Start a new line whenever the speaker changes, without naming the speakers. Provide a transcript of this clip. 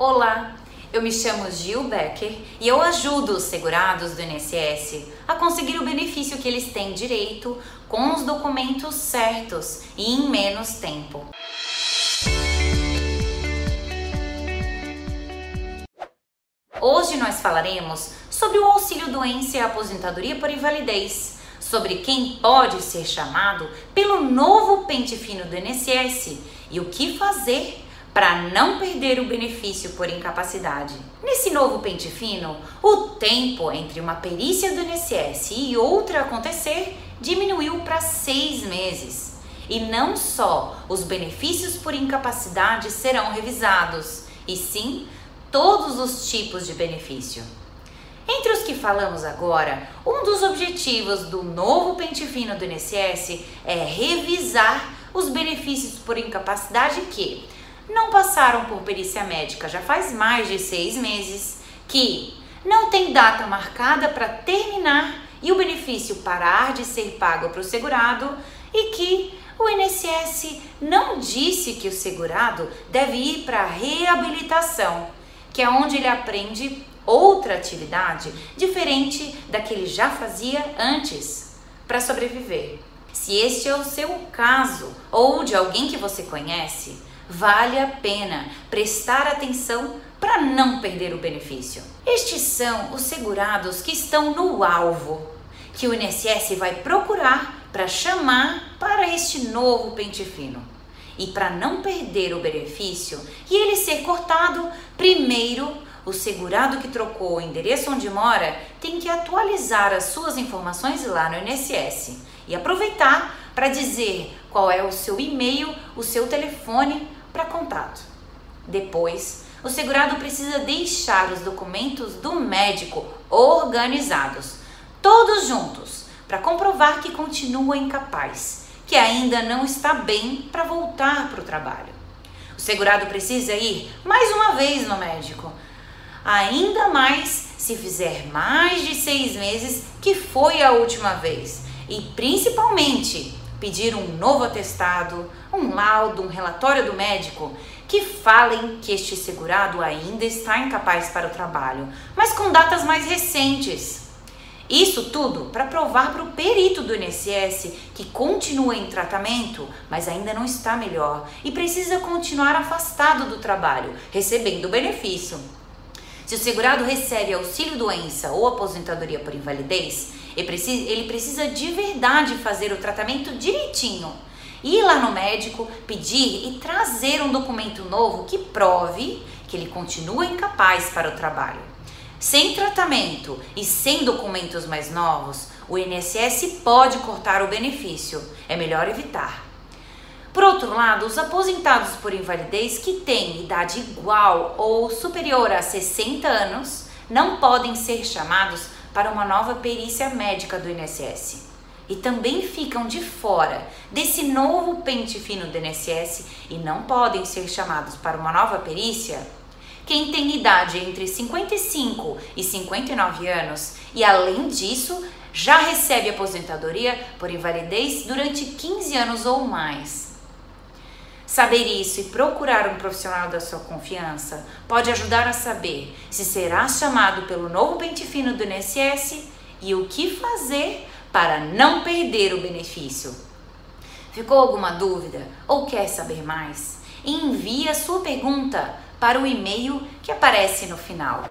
Olá, eu me chamo Gil Becker e eu ajudo os segurados do INSS a conseguir o benefício que eles têm direito com os documentos certos e em menos tempo. Hoje nós falaremos sobre o auxílio doença e aposentadoria por invalidez, sobre quem pode ser chamado pelo novo pente fino do INSS e o que fazer para não perder o benefício por incapacidade. Nesse novo pente fino, o tempo entre uma perícia do INSS e outra acontecer diminuiu para seis meses. E não só os benefícios por incapacidade serão revisados, e sim todos os tipos de benefício. Entre os que falamos agora, um dos objetivos do novo pente fino do INSS é revisar os benefícios por incapacidade que não passaram por perícia médica já faz mais de seis meses, que não tem data marcada para terminar e o benefício parar de ser pago para o segurado e que o INSS não disse que o segurado deve ir para a reabilitação, que é onde ele aprende outra atividade diferente da que ele já fazia antes para sobreviver. Se este é o seu caso ou de alguém que você conhece, vale a pena prestar atenção para não perder o benefício. Estes são os segurados que estão no alvo, que o INSS vai procurar para chamar para este novo pente fino. E para não perder o benefício e ele ser cortado, primeiro o segurado que trocou o endereço onde mora tem que atualizar as suas informações lá no INSS e aproveitar para dizer qual é o seu e-mail, o seu telefone para contato. Depois, o segurado precisa deixar os documentos do médico organizados, todos juntos, para comprovar que continua incapaz, que ainda não está bem para voltar para o trabalho. O segurado precisa ir mais uma vez no médico, ainda mais se fizer mais de seis meses que foi a última vez, e principalmente pedir um novo atestado, um laudo, um relatório do médico que falem que este segurado ainda está incapaz para o trabalho, mas com datas mais recentes. Isso tudo para provar para o perito do INSS que continua em tratamento, mas ainda não está melhor e precisa continuar afastado do trabalho, recebendo benefício. Se o segurado recebe auxílio doença ou aposentadoria por invalidez, ele precisa, de verdade fazer o tratamento direitinho. Ir lá no médico, pedir e trazer um documento novo que prove que ele continua incapaz para o trabalho. Sem tratamento e sem documentos mais novos, o INSS pode cortar o benefício. É melhor evitar. Por outro lado, os aposentados por invalidez que têm idade igual ou superior a 60 anos não podem ser chamados para uma nova perícia médica do INSS. E também ficam de fora desse novo pente fino do INSS e não podem ser chamados para uma nova perícia quem tem idade entre 55 e 59 anos e, além disso, já recebe aposentadoria por invalidez durante 15 anos ou mais. Saber isso e procurar um profissional da sua confiança pode ajudar a saber se será chamado pelo novo pente fino do INSS e o que fazer para não perder o benefício. Ficou alguma dúvida ou quer saber mais? Envie a sua pergunta para o e-mail que aparece no final.